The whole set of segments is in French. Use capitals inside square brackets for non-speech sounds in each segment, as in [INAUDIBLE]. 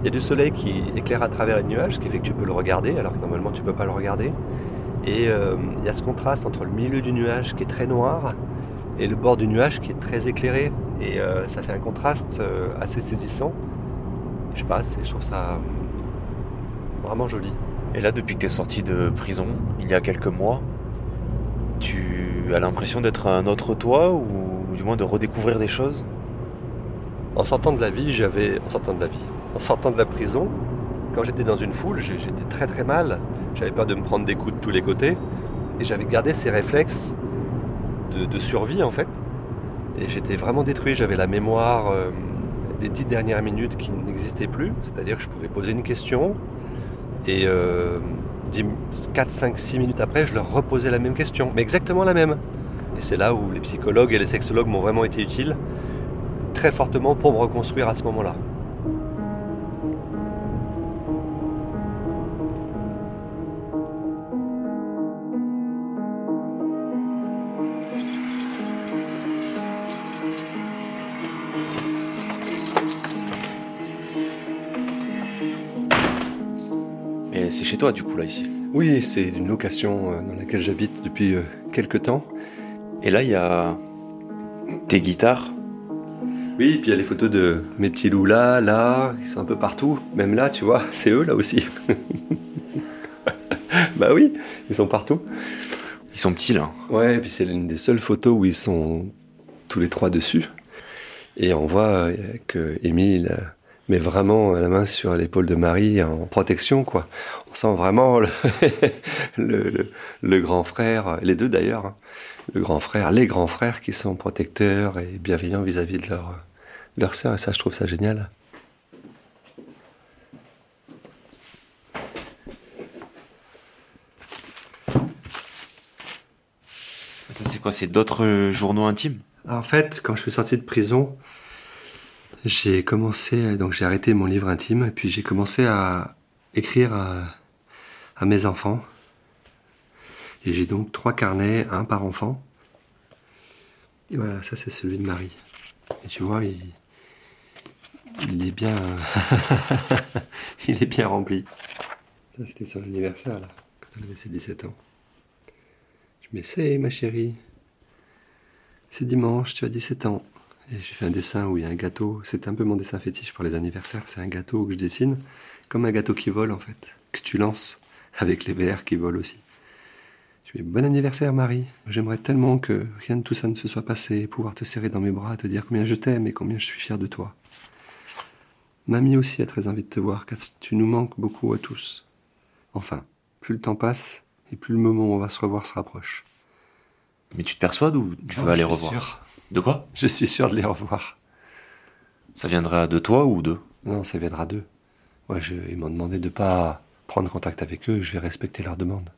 Il y a du soleil qui éclaire à travers les nuages, ce qui fait que tu peux le regarder, alors que normalement tu ne peux pas le regarder. Et euh, il y a ce contraste entre le milieu du nuage qui est très noir et le bord du nuage qui est très éclairé. Et euh, ça fait un contraste euh, assez saisissant. Je passe et je trouve ça vraiment joli. Et là, depuis que tu es sorti de prison, il y a quelques mois, tu as l'impression d'être un autre toi ou du moins de redécouvrir des choses? En sortant de la vie, j'avais. En sortant de la vie. En sortant de la prison, quand j'étais dans une foule, j'étais très très mal. J'avais peur de me prendre des coups de tous les côtés. Et j'avais gardé ces réflexes de, survie en fait. Et j'étais vraiment détruit. J'avais la mémoire euh, des dix dernières minutes qui n'existaient plus. C'est-à-dire que je pouvais poser une question et euh, 4, 5, 6 minutes après, je leur reposais la même question, mais exactement la même. Et c'est là où les psychologues et les sexologues m'ont vraiment été utiles, très fortement pour me reconstruire à ce moment-là. C'est chez toi du coup là ici Oui, c'est une location euh, dans laquelle j'habite depuis euh, quelques temps. Et là il y a tes guitares Oui, puis il y a les photos de mes petits loups là, là, ils sont un peu partout. Même là, tu vois, [LAUGHS] c'est eux là aussi. [LAUGHS] bah oui, ils sont partout. Ils sont petits là. Ouais, et puis c'est l'une des seules photos où ils sont tous les trois dessus. Et on voit euh, que Émile mais vraiment la main sur l'épaule de Marie en protection, quoi. On sent vraiment [LAUGHS] le, le, grand frère, les deux d'ailleurs, hein. le grand frère, les grands frères qui sont protecteurs et bienveillants vis-à-vis de leur, leur sœur, et ça, je trouve ça génial. Ça, c'est quoi? C'est d'autres journaux intimes? En fait, quand je suis sorti de prison, j'ai commencé, donc j'ai arrêté mon livre intime, et puis j'ai commencé à écrire à, mes enfants. Et j'ai donc trois carnets, un par enfant. Et voilà, ça c'est celui de Marie. Et tu vois, il, il est bien, [LAUGHS] il est bien rempli. Ça c'était son anniversaire là, quand elle avait ses 17 ans. Je me sais, ma chérie, c'est dimanche, tu as 17 ans j'ai fait un dessin où il y a un gâteau. C'est un peu mon dessin fétiche pour les anniversaires. C'est un gâteau que je dessine, comme un gâteau qui vole en fait, que tu lances avec les verres qui volent aussi. Je dis bon anniversaire Marie. J'aimerais tellement que rien de tout ça ne se soit passé, pouvoir te serrer dans mes bras, te dire combien je t'aime et combien je suis fier de toi. Mamie aussi a très envie de te voir, car tu nous manques beaucoup à tous. Enfin, plus le temps passe et plus le moment où on va se revoir se rapproche. Mais tu te persuades ou tu oh, vas aller revoir de quoi? Je suis sûr de les revoir. Ça viendra de toi ou d'eux Non, ça viendra d'eux. Ouais, ils m'ont demandé de pas prendre contact avec eux, je vais respecter leur demande.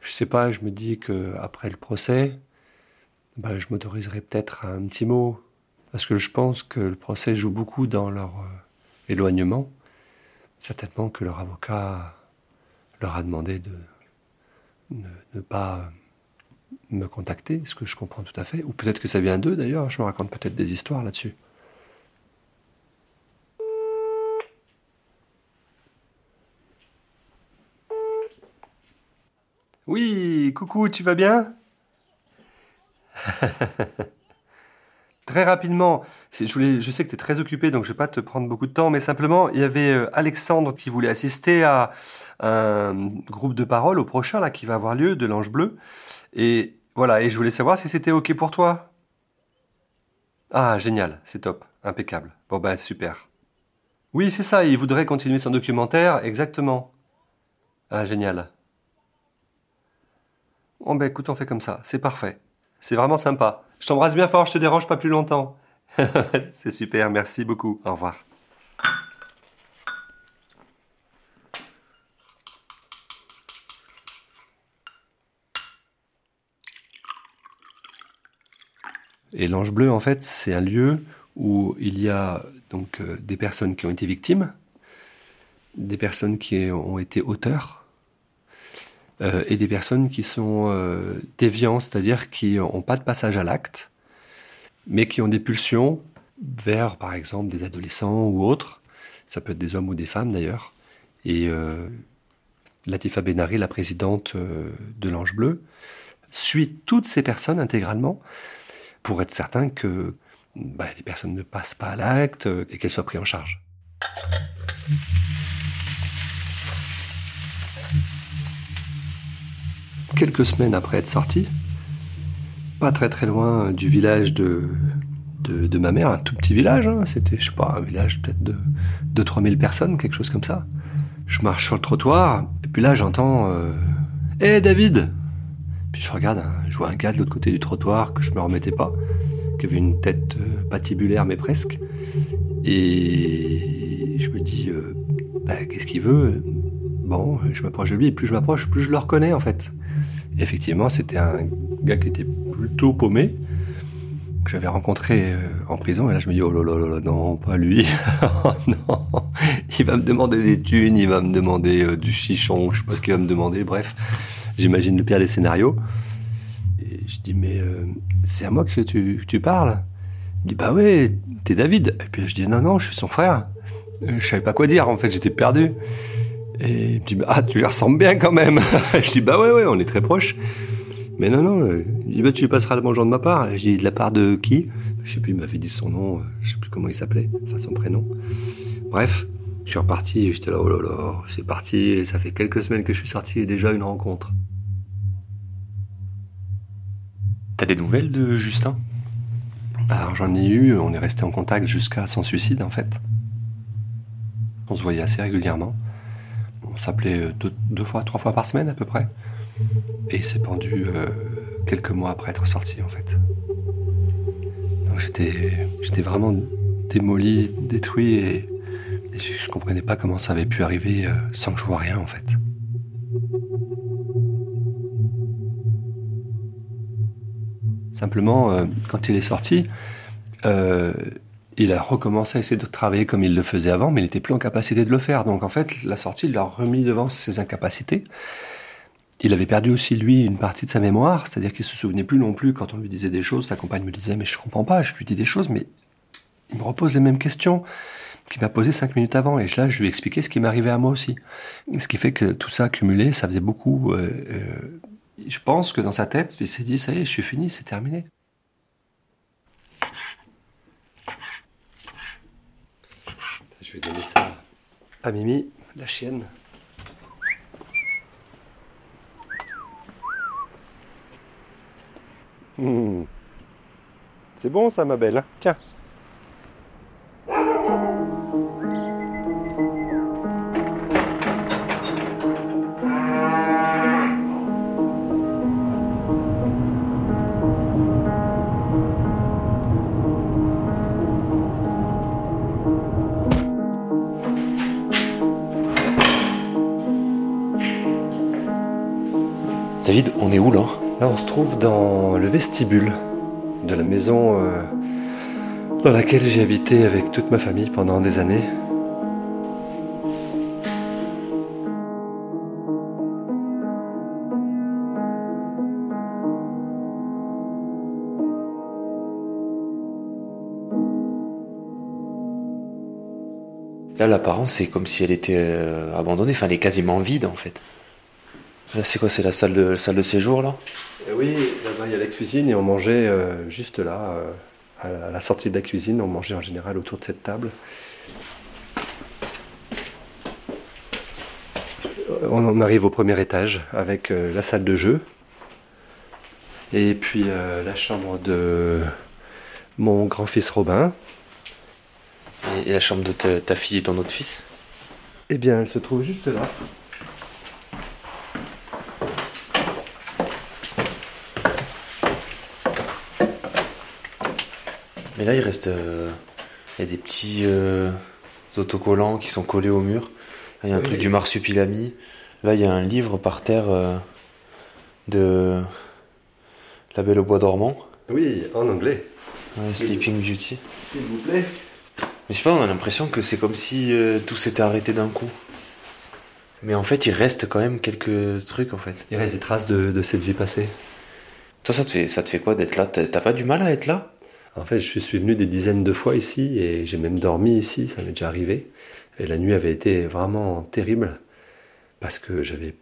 Je sais pas, je me dis que après le procès, bah, je m'autoriserai peut-être un petit mot, parce que je pense que le procès joue beaucoup dans leur euh, éloignement. Certainement que leur avocat leur a demandé de ne pas me contacter, ce que je comprends tout à fait. Ou peut-être que ça vient d'eux d'ailleurs, je me raconte peut-être des histoires là-dessus. Oui, coucou, tu vas bien? [LAUGHS] Très rapidement, je, je sais que tu es très occupé, donc je vais pas te prendre beaucoup de temps, mais simplement, il y avait euh, Alexandre qui voulait assister à un groupe de parole au prochain, là, qui va avoir lieu, de l'Ange Bleu. Et voilà, et je voulais savoir si c'était OK pour toi. Ah, génial, c'est top, impeccable. Bon ben super. Oui, c'est ça, il voudrait continuer son documentaire, exactement. Ah, génial. Bon ben écoute, on fait comme ça, c'est parfait. C'est vraiment sympa. Je t'embrasse bien fort, je te dérange pas plus longtemps. [LAUGHS] c'est super, merci beaucoup. Au revoir. Et l'Ange Bleu, en fait, c'est un lieu où il y a donc euh, des personnes qui ont été victimes, des personnes qui ont été auteurs, euh, et des personnes qui sont euh, déviants, c'est-à-dire qui n'ont pas de passage à l'acte, mais qui ont des pulsions vers, par exemple, des adolescents ou autres, Ça peut être des hommes ou des femmes d'ailleurs. Et euh, Latifa Benari, la présidente de l'Ange Bleu, suit toutes ces personnes intégralement pour être certain que bah, les personnes ne passent pas à l'acte et qu'elles soient prises en charge. Quelques semaines après être sorti, pas très très loin du village de, ma mère, un tout petit village, hein. c'était, je sais pas, un village peut-être de 2-3 personnes, quelque chose comme ça. Je marche sur le trottoir, et puis là j'entends euh, Hé David Puis je regarde, hein, je vois un gars de l'autre côté du trottoir que je me remettais pas, qui avait une tête euh, patibulaire mais presque. Et je me dis euh, bah, Qu'est-ce qu'il veut? Bon, je m'approche de lui, et plus je m'approche, plus je le reconnais en fait. Effectivement, c'était un gars qui était plutôt paumé, que j'avais rencontré euh, en prison. Et là, je me dis, oh là là là, non, pas lui. [LAUGHS] oh non, il va me demander des thunes, il va me demander euh, du chichon, je sais pas ce qu'il va me demander. Bref, j'imagine le pire des scénarios. Et je dis, mais euh, c'est à moi que tu, parles Il dit, bah ouais, t'es David. Et puis je dis, non, non, je suis son frère. Je savais pas quoi dire, en fait, j'étais perdu. Et il me dit, ah, tu lui ressembles bien quand même. [LAUGHS] je dis, bah ouais, ouais, on est très proches. Mais non, non, il dit, bah, tu lui passeras le bonjour de ma part. Je dis, de la part de qui? Je sais plus, il m'avait dit son nom, je sais plus comment il s'appelait, enfin son prénom. Bref, je suis reparti, j'étais là, oh là là, c'est parti, et ça fait quelques semaines que je suis sorti et déjà une rencontre. T'as des nouvelles de Justin? Alors j'en ai eu, on est resté en contact jusqu'à son suicide en fait. On se voyait assez régulièrement. On s'appelait deux, deux fois, trois fois par semaine à peu près. Et il s'est pendu euh, quelques mois après être sorti en fait. Donc j'étais, vraiment démoli, détruit et, je, ne comprenais pas comment ça avait pu arriver euh, sans que je vois rien en fait. Simplement, euh, quand il est sorti, il a recommencé à essayer de travailler comme il le faisait avant, mais il n'était plus en capacité de le faire. Donc en fait, la sortie l'a remis devant ses incapacités. Il avait perdu aussi, lui, une partie de sa mémoire, c'est-à-dire qu'il se souvenait plus non plus quand on lui disait des choses. Sa compagne me disait, mais je comprends pas, je lui dis des choses, mais il me repose les mêmes questions qu'il m'a posées cinq minutes avant. Et là, je lui ai expliqué ce qui m'arrivait à moi aussi. Ce qui fait que tout ça accumulé, ça faisait beaucoup. Euh, euh, je pense que dans sa tête, il s'est dit, ça y est, je suis fini, c'est terminé. Je vais donner ça à Mimi, la chienne. Hmm. C'est bon ça ma belle. Tiens. David, on est où là? Là, on se trouve dans le vestibule de la maison euh, dans laquelle j'ai habité avec toute ma famille pendant des années. Là, l'apparence, c'est comme si elle était euh, abandonnée. Enfin, elle est quasiment vide, en fait. C'est quoi C'est la salle de, salle de séjour là? Eh Oui, là-bas il y a la cuisine et on mangeait euh, juste là, euh, à la sortie de la cuisine, on mangeait en général autour de cette table. On arrive au premier étage avec euh, la salle de jeu et puis la chambre de mon grand-fils Robin. Et la chambre de ta, ta fille et ton autre fils? Eh bien, elle se trouve juste là. Mais là, il reste. Euh, il y a des petits euh, autocollants qui sont collés au mur. il y a un truc du marsupilami. Là, il y a un livre par terre euh, de La Belle au Bois dormant. Oui, en anglais. Sleeping Beauty. S'il vous plaît. Mais je sais pas, on a l'impression que c'est comme si tout s'était arrêté d'un coup. Mais en fait, il reste quand même quelques trucs en fait. Il reste des traces de, de cette vie passée. Toi, ça te fait, ça te fait quoi d'être là? T'as pas du mal à être là? En fait, je suis venu des dizaines de fois ici et j'ai même dormi ici, ça m'est déjà arrivé. Et la nuit avait été vraiment terrible parce que j'avais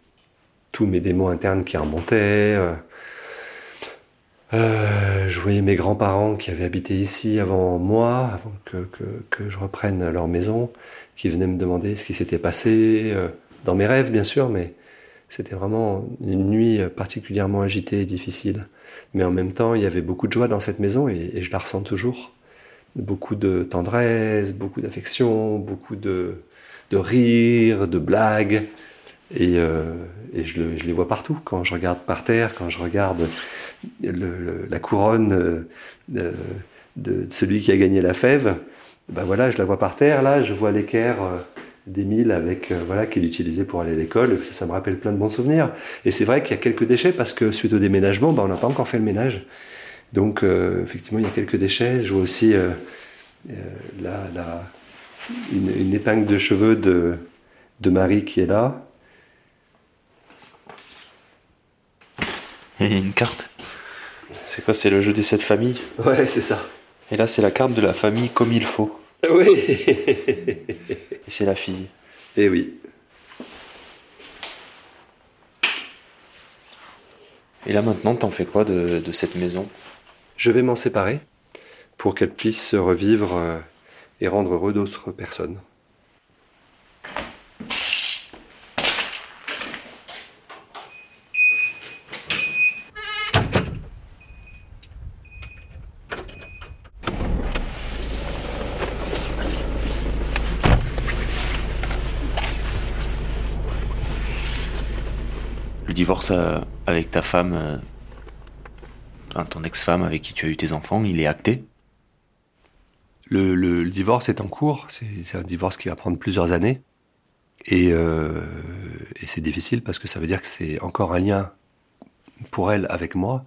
tous mes démons internes qui remontaient. Euh, euh, je voyais mes grands-parents qui avaient habité ici avant moi, avant que, que, je reprenne leur maison, qui venaient me demander ce qui s'était passé, euh, dans mes rêves bien sûr, mais c'était vraiment une nuit particulièrement agitée et difficile. Mais en même temps, il y avait beaucoup de joie dans cette maison et, je la ressens toujours. Beaucoup de tendresse, beaucoup d'affection, beaucoup de, de rire, de blagues. Et, euh, je, je, les vois partout. Quand je regarde par terre, quand je regarde le, la couronne euh, de, de, celui qui a gagné la fève, ben voilà, je la vois par terre. Là, je vois l'équerre euh, d'Émile avec voilà qu'il utilisait pour aller à l'école. Ça, ça, me rappelle plein de bons souvenirs. Et c'est vrai qu'il y a quelques déchets parce que suite au déménagement, ben, on n'a pas encore fait le ménage. Donc effectivement, il y a quelques déchets. Je vois aussi là, là une, une, épingle de cheveux de, de Marie qui est là. Et une carte. C'est quoi C'est le jeu des sept familles Ouais, c'est ça. Et là, c'est la carte de la famille comme il faut. [LAUGHS] Oui. C'est la fille. Eh oui. Et là maintenant, t'en fais quoi de, de cette maison? Je vais m'en séparer pour qu'elle puisse revivre euh, et rendre heureux d'autres personnes. Divorce euh, avec ta femme, euh, ton ex-femme avec qui tu as eu tes enfants, il est acté? Le, divorce est en cours. C'est un divorce qui va prendre plusieurs années. Euh, et, c'est difficile parce que ça veut dire que c'est encore un lien pour elle avec moi.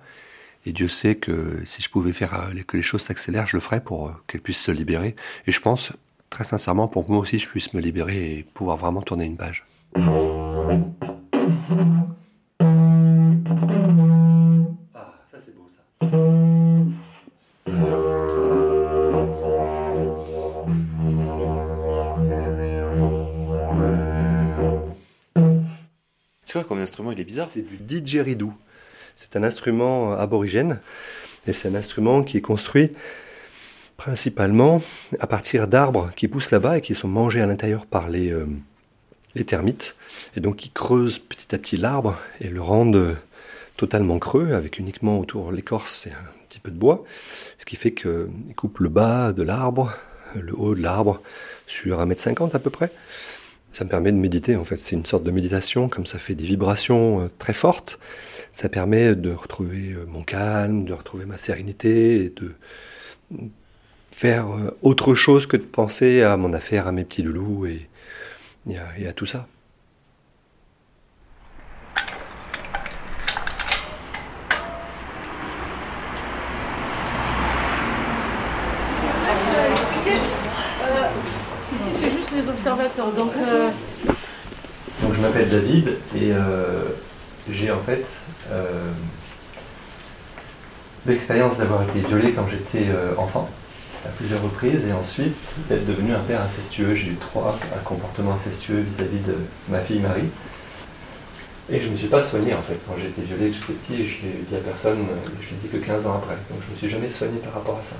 Et Dieu sait que si je pouvais faire que les choses s'accélèrent, je le ferais pour qu'elle puisse se libérer. Et je pense, très sincèrement, pour que moi aussi je puisse me libérer et pouvoir vraiment tourner une page. C'est du didgeridoo. C'est un instrument aborigène et c'est un instrument qui est construit principalement à partir d'arbres qui poussent là-bas et qui sont mangés à l'intérieur par les, euh, les termites. Et donc ils creusent petit à petit l'arbre et le rendent totalement creux avec uniquement autour l'écorce et un petit peu de bois. Ce qui fait qu'ils coupent le bas de l'arbre, le haut de l'arbre sur 1m50 à peu près ça me permet de méditer en fait. C'est une sorte de méditation, comme ça fait des vibrations euh, très fortes. Ça permet de retrouver euh, mon calme, de retrouver ma sérénité et de faire euh, autre chose que de penser à mon affaire, à mes petits loulous et, et à tout ça. Donc, euh, donc je m'appelle David et euh, j'ai en fait euh, l'expérience d'avoir été violé quand j'étais enfant à plusieurs reprises et ensuite d'être devenu un père incestueux. J'ai eu trois comportements incestueux vis-à-vis de ma fille Marie. Et je ne me suis pas soigné en fait. Quand j'ai été violé, que j'étais petit, je l'ai dit à personne, je l'ai dit que 15 ans après. Donc je ne me suis jamais soigné par rapport à ça.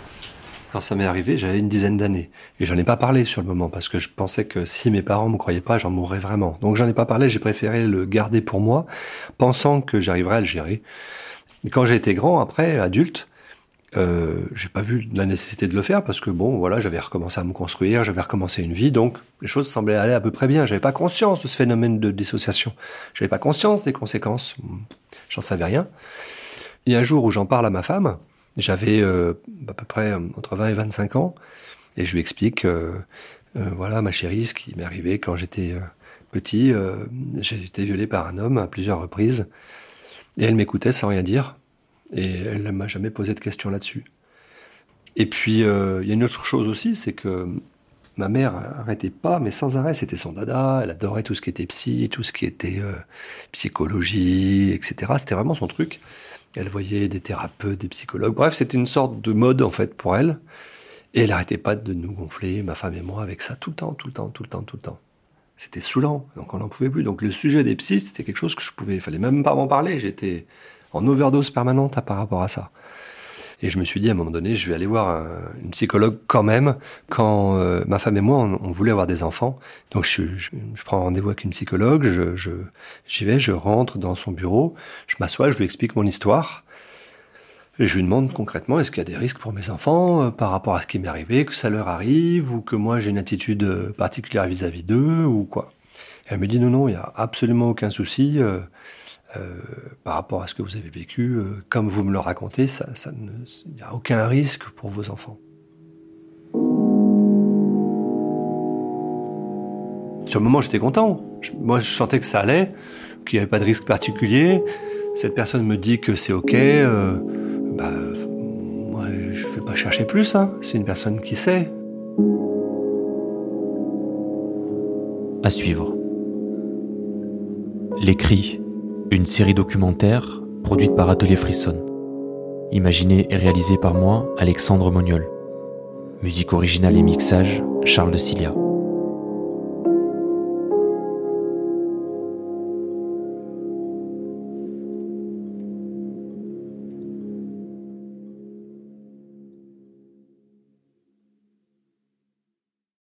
Quand ça m'est arrivé, j'avais une dizaine d'années. Et j'en ai pas parlé sur le moment parce que je pensais que si mes parents me croyaient pas, j'en mourrais vraiment. Donc j'en ai pas parlé, j'ai préféré le garder pour moi, pensant que j'arriverais à le gérer. Et quand j'ai été grand, après, adulte, euh, j'ai pas vu la nécessité de le faire parce que bon, voilà, j'avais recommencé à me construire, j'avais recommencé une vie, donc les choses semblaient aller à peu près bien. J'avais pas conscience de ce phénomène de dissociation. J'avais pas conscience des conséquences. J'en savais rien. A un jour où j'en parle à ma femme, j'avais euh, à peu près euh, entre 20 et 25 ans, et je lui explique, euh, voilà, ma chérie, ce qui m'est arrivé quand j'étais petit, j'ai été violé par un homme à plusieurs reprises, et elle m'écoutait sans rien dire, et elle ne m'a jamais posé de questions là-dessus. Et puis, il y a une autre chose aussi, c'est que ma mère arrêtait pas, mais sans arrêt, c'était son dada, elle adorait tout ce qui était psy, tout ce qui était psychologie, etc. C'était vraiment son truc. Elle voyait des thérapeutes, des psychologues. Bref, c'était une sorte de mode en fait pour elle. Et elle arrêtait pas de nous gonfler, ma femme et moi, avec ça tout le temps, tout le temps, tout le temps, tout le temps. C'était saoulant, donc on n'en pouvait plus. Donc le sujet des psys, c'était quelque chose que je pouvais, il fallait même pas m'en parler. J'étais en overdose permanente par rapport à ça. Et je me suis dit à un moment donné, je vais aller voir une psychologue quand même, quand euh, ma femme et moi, on, voulait avoir des enfants. Donc je, prends rendez-vous avec une psychologue, je, j'y vais, je rentre dans son bureau, je m'assois, je lui explique mon histoire. Et je lui demande concrètement, est-ce qu'il y a des risques pour mes enfants euh, par rapport à ce qui m'est arrivé, que ça leur arrive, ou que moi j'ai une attitude euh, particulière vis-à-vis d'eux, ou quoi? Et elle me dit, non, non, il n'y a absolument aucun souci. Euh, euh, par rapport à ce que vous avez vécu, euh, comme vous me le racontez, ça, il n'y a aucun risque pour vos enfants. Sur le moment, j'étais content. moi, je sentais que ça allait, qu'il n'y avait pas de risque particulier. Cette personne me dit que c'est OK. Euh, bah, moi, je ne vais pas chercher plus. Hein. C'est une personne qui sait. À suivre. Les cris une série documentaire produite par Atelier Frisson. Imaginée et réalisée par moi, Alexandre Moniol. Musique originale et mixage, Charles de Cilia.